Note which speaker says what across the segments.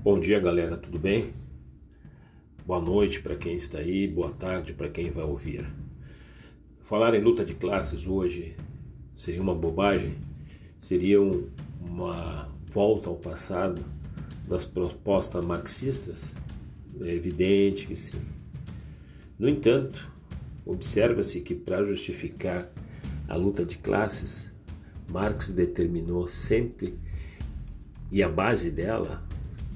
Speaker 1: Bom dia, galera, tudo bem? Boa noite para quem está aí, boa tarde para quem vai ouvir. Falar em luta de classes hoje seria uma bobagem, seria uma volta ao passado das propostas marxistas? É evidente que sim. No entanto, observa-se que para justificar a luta de classes, Marx determinou sempre e a base dela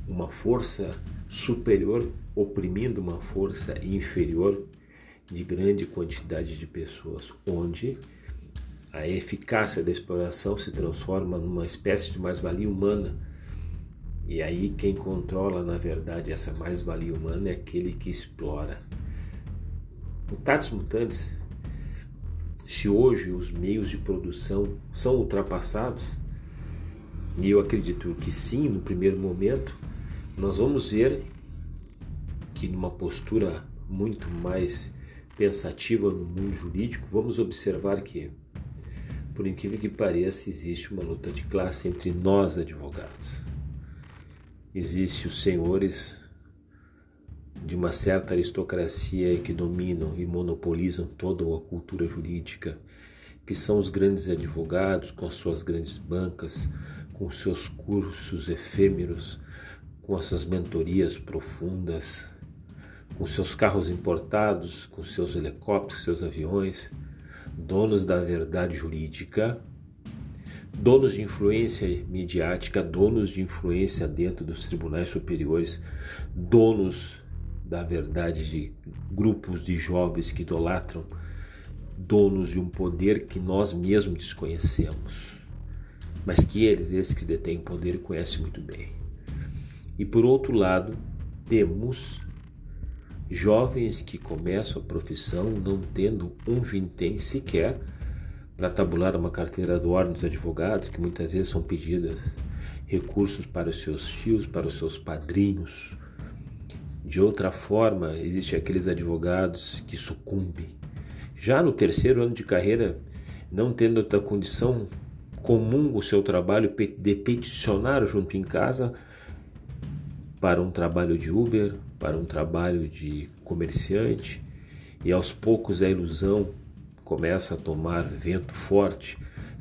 Speaker 1: uma força superior oprimindo uma força inferior de grande quantidade de pessoas, onde a eficácia da exploração se transforma numa espécie de mais-valia humana. E aí quem controla, na verdade, essa mais-valia humana é aquele que explora. Mutatis mutandis, se hoje os meios de produção são ultrapassados, e eu acredito que sim, no primeiro momento, nós vamos ver que numa postura muito mais pensativa no mundo jurídico, vamos observar que, por incrível que pareça, existe uma luta de classe entre nós advogados. Existem os senhores de uma certa aristocracia que dominam e monopolizam toda a cultura jurídica, que são os grandes advogados com as suas grandes bancas, com seus cursos efêmeros, com as suas mentorias profundas, com seus carros importados, com seus helicópteros, seus aviões, donos da verdade jurídica, donos de influência midiática, donos de influência dentro dos tribunais superiores, donos da verdade de grupos de jovens que idolatram, donos de um poder que nós mesmos desconhecemos, mas que eles, esses que detêm poder, conhecem muito bem. E por outro lado, temos jovens que começam a profissão não tendo um vintém sequer para tabular uma carteira do ordem dos advogados, que muitas vezes são pedidas recursos para os seus tios, para os seus padrinhos. De outra forma, existem aqueles advogados que sucumbem. Já no terceiro ano de carreira, não tendo outra condição comum o seu trabalho de peticionar junto em casa, para um trabalho de Uber, para um trabalho de comerciante, e aos poucos a ilusão começa a tomar vento forte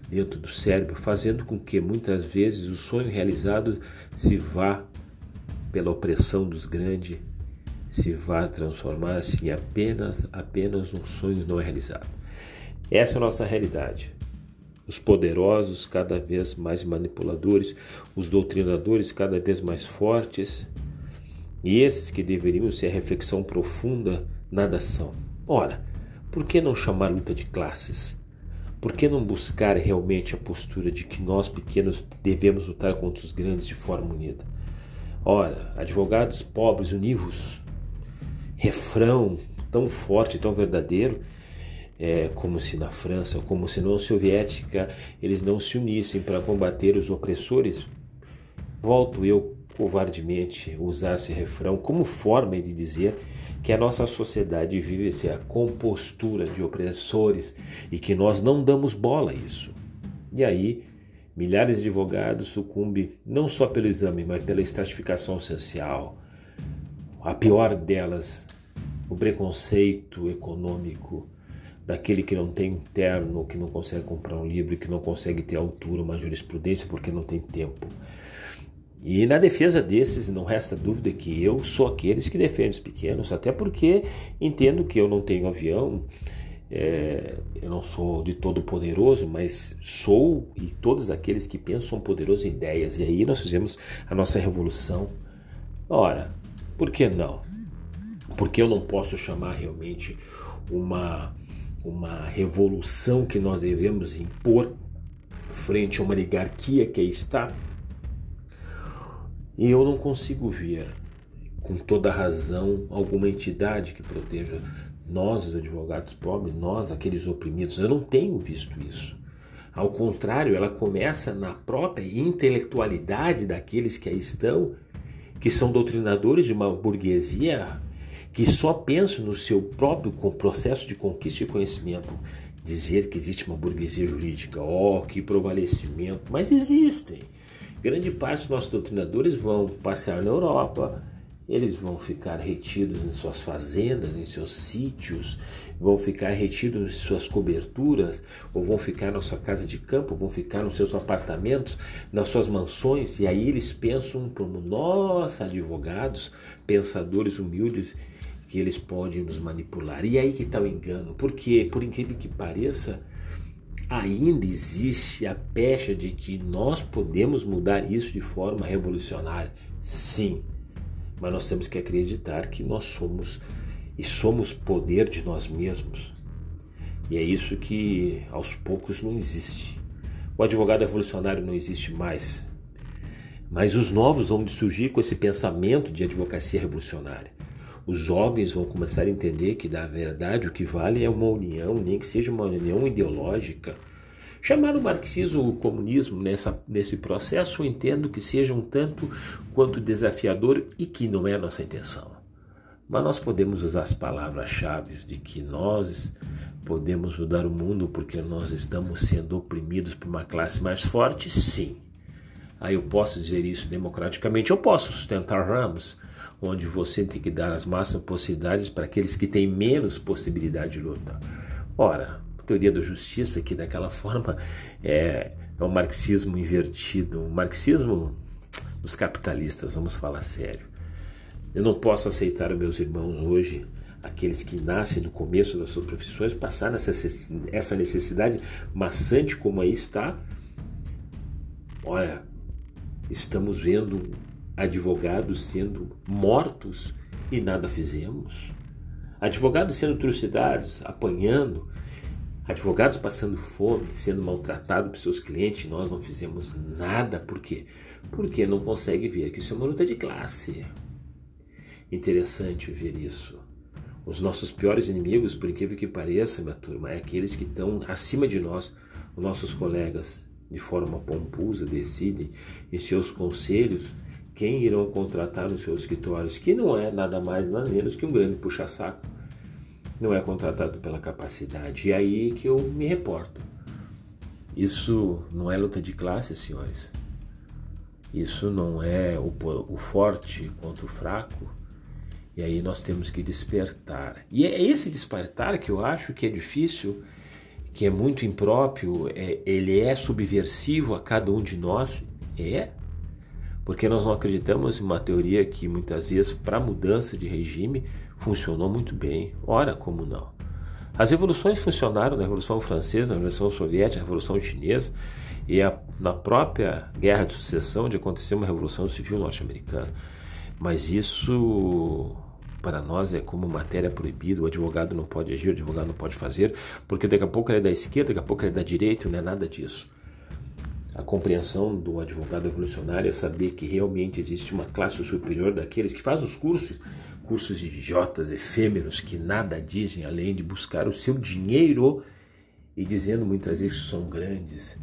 Speaker 1: dentro do cérebro, fazendo com que muitas vezes o sonho realizado se vá pela opressão dos grandes, se vá transformar-se em apenas apenas um sonho não realizado. Essa é a nossa realidade os poderosos cada vez mais manipuladores, os doutrinadores cada vez mais fortes, e esses que deveriam ser reflexão profunda, nada são. Ora, por que não chamar luta de classes? Por que não buscar realmente a postura de que nós pequenos devemos lutar contra os grandes de forma unida? Ora, advogados pobres univos, refrão tão forte, tão verdadeiro, é, como se na França, como se na União Soviética, eles não se unissem para combater os opressores, volto eu covardemente usar esse refrão como forma de dizer que a nossa sociedade vive essa compostura de opressores e que nós não damos bola a isso. E aí, milhares de advogados sucumbem não só pelo exame, mas pela estratificação social. A pior delas, o preconceito econômico, daquele que não tem terno, que não consegue comprar um livro, que não consegue ter altura, uma jurisprudência porque não tem tempo. E na defesa desses, não resta dúvida que eu sou aqueles que defendem os pequenos, até porque entendo que eu não tenho avião, é, eu não sou de todo poderoso, mas sou e todos aqueles que pensam poderosos em ideias. E aí nós fizemos a nossa revolução. Ora, por que não? Porque eu não posso chamar realmente uma uma revolução que nós devemos impor frente a uma oligarquia que está. E eu não consigo ver, com toda razão, alguma entidade que proteja nós, os advogados pobres, nós, aqueles oprimidos. Eu não tenho visto isso. Ao contrário, ela começa na própria intelectualidade daqueles que aí estão, que são doutrinadores de uma burguesia que só pensam no seu próprio processo de conquista de conhecimento, dizer que existe uma burguesia jurídica, oh, que prevalecimento, mas existem. Grande parte dos nossos doutrinadores vão passear na Europa, eles vão ficar retidos em suas fazendas, em seus sítios, vão ficar retidos em suas coberturas, ou vão ficar na sua casa de campo, vão ficar nos seus apartamentos, nas suas mansões, e aí eles pensam como nós, advogados, pensadores humildes, que eles podem nos manipular. E aí que está o engano, porque, por incrível que pareça, ainda existe a pecha de que nós podemos mudar isso de forma revolucionária. Sim, mas nós temos que acreditar que nós somos e somos poder de nós mesmos. E é isso que aos poucos não existe. O advogado revolucionário não existe mais. Mas os novos vão surgir com esse pensamento de advocacia revolucionária. Os jovens vão começar a entender que, na verdade, o que vale é uma união, nem que seja uma união ideológica Chamar o marxismo o comunismo nessa, nesse processo, eu entendo que seja um tanto quanto desafiador e que não é a nossa intenção. Mas nós podemos usar as palavras-chave de que nós podemos mudar o mundo porque nós estamos sendo oprimidos por uma classe mais forte? Sim. Aí eu posso dizer isso democraticamente. Eu posso sustentar Ramos, onde você tem que dar as máximas possibilidades para aqueles que têm menos possibilidade de luta. Ora, teoria da justiça, que daquela forma é, é marxismo invertido, o marxismo dos capitalistas, vamos falar sério. Eu não posso aceitar meus irmãos hoje, aqueles que nascem no começo das suas profissões, passar nessa essa necessidade maçante como aí está. Olha, estamos vendo advogados sendo mortos e nada fizemos. Advogados sendo trucidados, apanhando, Advogados passando fome, sendo maltratados por seus clientes, nós não fizemos nada. Por quê? Porque não consegue ver que isso é uma luta de classe. Interessante ver isso. Os nossos piores inimigos, por incrível que pareça, minha turma, é aqueles que estão acima de nós, os nossos colegas, de forma pomposa, decidem em seus conselhos quem irão contratar nos seus escritórios, que não é nada mais nada menos que um grande puxa-saco não é contratado pela capacidade. E aí que eu me reporto. Isso não é luta de classe, senhores. Isso não é o, o forte contra o fraco. E aí nós temos que despertar. E é esse despertar que eu acho que é difícil, que é muito impróprio, é, ele é subversivo a cada um de nós. É, porque nós não acreditamos em uma teoria que muitas vezes, para mudança de regime, funcionou muito bem. Ora, como não? As revoluções funcionaram na Revolução Francesa, na Revolução Soviética, na Revolução Chinesa e a, na própria Guerra de Sucessão, onde aconteceu uma Revolução Civil norte-americana. Mas isso para nós é como matéria proibida, o advogado não pode agir, o advogado não pode fazer, porque daqui a pouco ele é da esquerda, daqui a pouco ele é da direita, não é nada disso. A compreensão do advogado evolucionário é saber que realmente existe uma classe superior daqueles que fazem os cursos cursos de idiotas efêmeros que nada dizem além de buscar o seu dinheiro e dizendo muitas vezes que são grandes,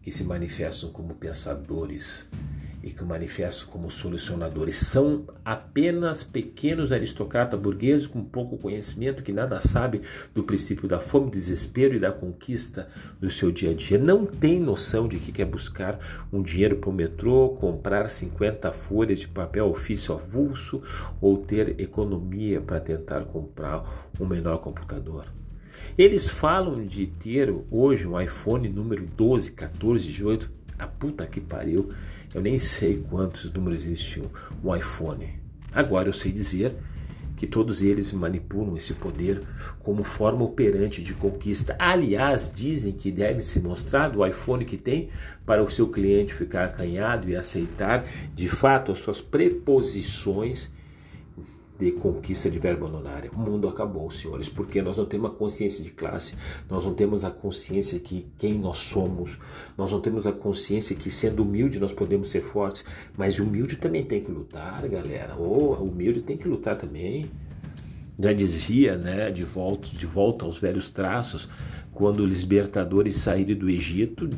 Speaker 1: que se manifestam como pensadores e que manifestam como solucionadores. São apenas pequenos aristocratas burgueses com pouco conhecimento que nada sabem do princípio da fome, desespero e da conquista no seu dia a dia. Não tem noção de que quer buscar um dinheiro para o metrô, comprar 50 folhas de papel ofício avulso ou ter economia para tentar comprar um menor computador. Eles falam de ter hoje um iPhone número 12, 14, 18. A puta que pariu eu nem sei quantos números existiam o iPhone. Agora eu sei dizer que todos eles manipulam esse poder como forma operante de conquista. Aliás, dizem que deve ser mostrado o iPhone que tem para o seu cliente ficar acanhado e aceitar de fato as suas preposições de conquista de verba honorária. O mundo acabou, senhores, porque nós não temos a consciência de classe, nós não temos a consciência que quem nós somos, nós não temos a consciência que sendo humilde nós podemos ser fortes, mas humilde também tem que lutar, galera. Ou oh, humilde tem que lutar também. Já dizia, né, de volta, de volta aos velhos traços, quando os libertadores saíram do Egito,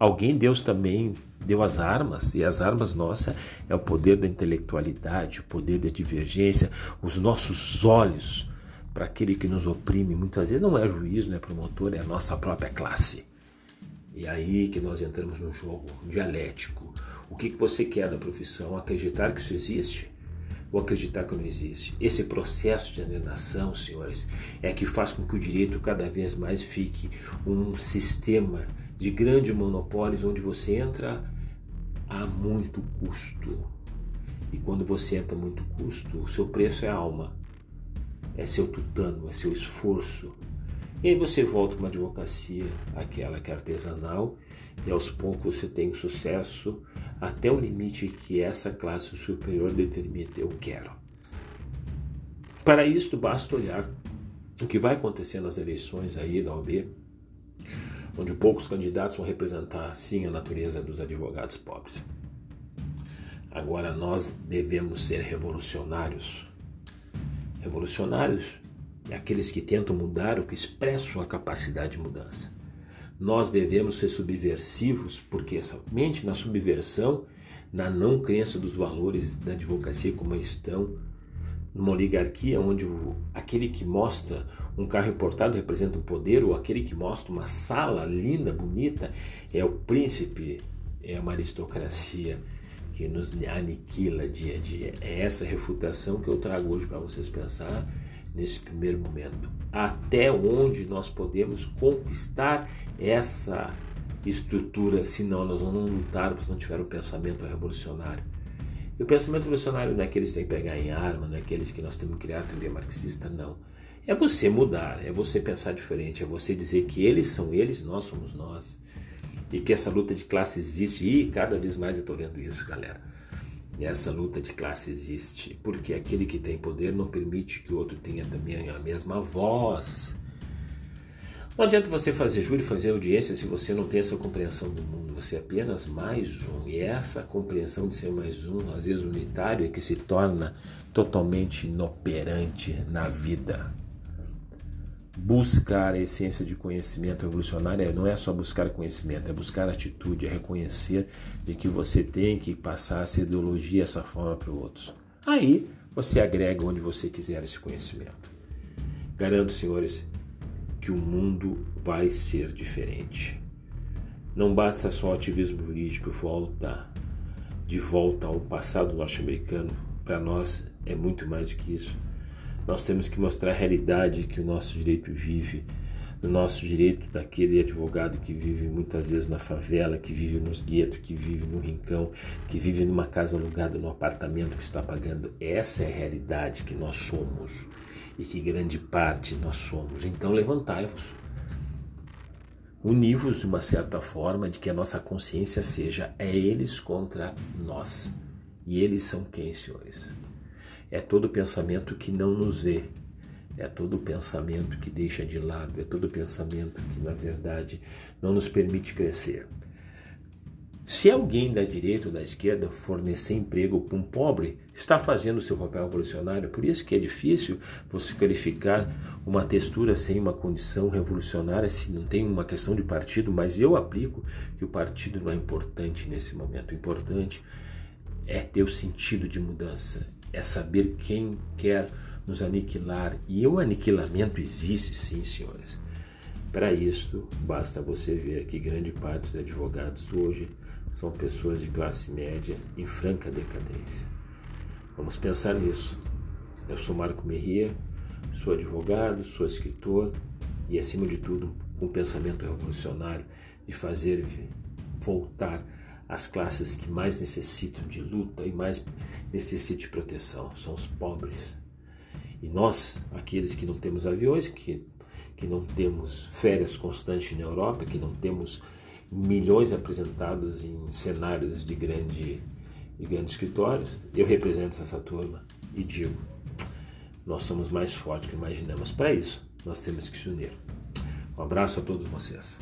Speaker 1: alguém Deus também deu as armas, e as armas nossa é o poder da intelectualidade, o poder da divergência, os nossos olhos para aquele que nos oprime. Muitas vezes não é juízo, não é promotor, é a nossa própria classe. E aí que nós entramos num jogo dialético, O que, que você quer da profissão? Acreditar que isso existe? Ou acreditar que não existe? Esse processo de alienação, senhores, é que faz com que o direito cada vez mais fique um sistema de grandes monopólios onde você entra a muito custo. E quando você entra muito custo, o seu preço é alma, é seu tutano, é seu esforço. E aí você volta uma advocacia, aquela que é artesanal, e aos poucos você tem sucesso até o limite que essa classe superior determina. Eu quero. Para isso, basta olhar o que vai acontecer nas eleições aí da OAB, onde poucos candidatos vão representar, sim, a natureza dos advogados pobres. Agora, nós devemos ser revolucionários. Revolucionários é aqueles que tentam mudar ou que expressam a capacidade de mudança. Nós devemos ser subversivos, porque somente na subversão, na não crença dos valores da advocacia como estão, numa oligarquia onde aquele que mostra um carro importado representa um poder, ou aquele que mostra uma sala linda, bonita, é o príncipe, é uma aristocracia que nos aniquila dia a dia. É essa refutação que eu trago hoje para vocês pensar nesse primeiro momento. Até onde nós podemos conquistar essa estrutura, senão nós vamos lutar se não tiver um pensamento revolucionário. E o pensamento revolucionário não é aqueles que têm que pegar em arma, não é aqueles que nós temos que criar a teoria marxista, não. É você mudar, é você pensar diferente, é você dizer que eles são eles, nós somos nós. E que essa luta de classe existe. E cada vez mais eu estou vendo isso, galera. E essa luta de classe existe porque aquele que tem poder não permite que o outro tenha também a mesma voz. Não adianta você fazer júri, fazer audiência se você não tem essa compreensão do mundo. Você é apenas mais um. E essa compreensão de ser mais um, às vezes unitário, é que se torna totalmente inoperante na vida buscar a essência de conhecimento revolucionário não é só buscar conhecimento, é buscar atitude, é reconhecer de que você tem que passar essa ideologia, essa forma para outros. Aí você agrega onde você quiser esse conhecimento. Garanto, senhores, que o mundo vai ser diferente. Não basta só o ativismo jurídico volta de volta ao passado norte-americano. Para nós é muito mais do que isso nós temos que mostrar a realidade que o nosso direito vive, o nosso direito daquele advogado que vive muitas vezes na favela, que vive nos guetos, que vive no rincão, que vive numa casa alugada, num apartamento que está pagando. Essa é a realidade que nós somos e que grande parte nós somos. Então levantai-vos. Univos de uma certa forma de que a nossa consciência seja é eles contra nós. E eles são quem, senhores? É todo pensamento que não nos vê, é todo pensamento que deixa de lado, é todo pensamento que, na verdade, não nos permite crescer. Se alguém da direita ou da esquerda fornecer emprego para um pobre, está fazendo o seu papel revolucionário. Por isso que é difícil você qualificar uma textura sem uma condição revolucionária, se não tem uma questão de partido, mas eu aplico que o partido não é importante nesse momento. O importante é ter o sentido de mudança, é saber quem quer nos aniquilar. E o aniquilamento existe, sim, senhores. Para isso, basta você ver que grande parte dos advogados hoje são pessoas de classe média em franca decadência. Vamos pensar nisso. Eu sou Marco Merria, sou advogado, sou escritor e, acima de tudo, com um pensamento revolucionário de fazer voltar as classes que mais necessitam de luta e mais necessitam de proteção são os pobres. E nós, aqueles que não temos aviões, que, que não temos férias constantes na Europa, que não temos milhões apresentados em cenários de, grande, de grandes escritórios, eu represento essa turma e digo: nós somos mais fortes que imaginamos. Para isso, nós temos que se unir. Um abraço a todos vocês.